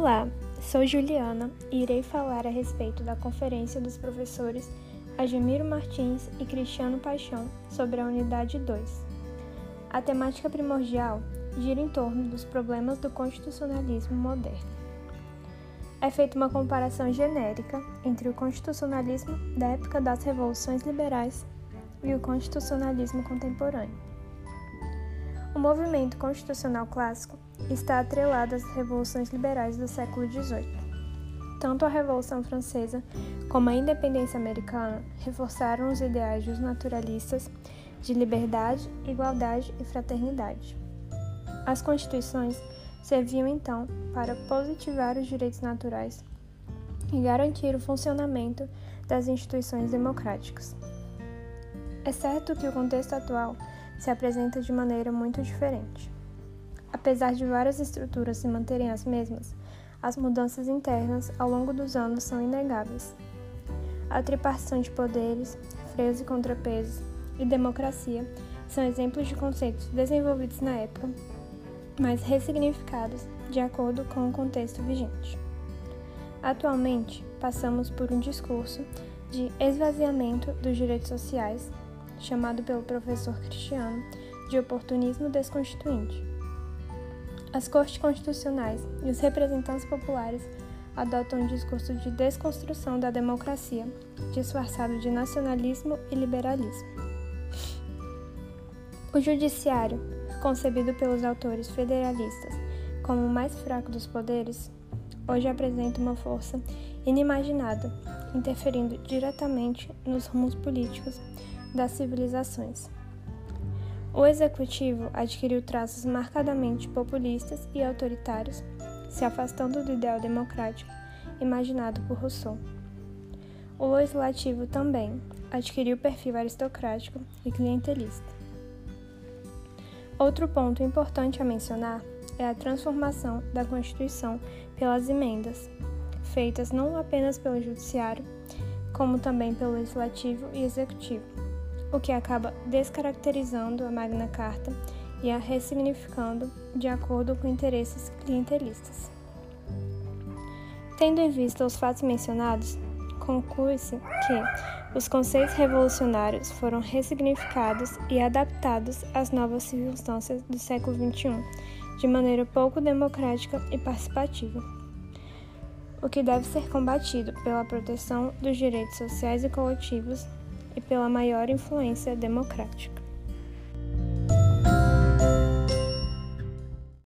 Olá, sou Juliana e irei falar a respeito da conferência dos professores Agemiro Martins e Cristiano Paixão sobre a Unidade 2. A temática primordial gira em torno dos problemas do constitucionalismo moderno. É feita uma comparação genérica entre o constitucionalismo da época das revoluções liberais e o constitucionalismo contemporâneo. O movimento constitucional clássico está atrelado às revoluções liberais do século XVIII. Tanto a Revolução Francesa como a independência americana reforçaram os ideais dos naturalistas de liberdade, igualdade e fraternidade. As constituições serviam então para positivar os direitos naturais e garantir o funcionamento das instituições democráticas. É certo que o contexto atual se apresenta de maneira muito diferente. Apesar de várias estruturas se manterem as mesmas, as mudanças internas ao longo dos anos são inegáveis. A tripartição de poderes, freios e contrapesos e democracia são exemplos de conceitos desenvolvidos na época, mas ressignificados de acordo com o contexto vigente. Atualmente, passamos por um discurso de esvaziamento dos direitos sociais chamado pelo professor Cristiano de oportunismo desconstituinte. As cortes constitucionais e os representantes populares adotam um discurso de desconstrução da democracia, disfarçado de nacionalismo e liberalismo. O judiciário, concebido pelos autores federalistas como o mais fraco dos poderes, hoje apresenta uma força inimaginada, interferindo diretamente nos rumos políticos das civilizações. O executivo adquiriu traços marcadamente populistas e autoritários, se afastando do ideal democrático imaginado por Rousseau. O legislativo também adquiriu perfil aristocrático e clientelista. Outro ponto importante a mencionar é a transformação da Constituição pelas emendas, feitas não apenas pelo Judiciário, como também pelo Legislativo e Executivo o que acaba descaracterizando a Magna Carta e a ressignificando de acordo com interesses clientelistas. Tendo em vista os fatos mencionados, conclui-se que os conceitos revolucionários foram ressignificados e adaptados às novas circunstâncias do século XXI de maneira pouco democrática e participativa, o que deve ser combatido pela proteção dos direitos sociais e coletivos e pela maior influência democrática.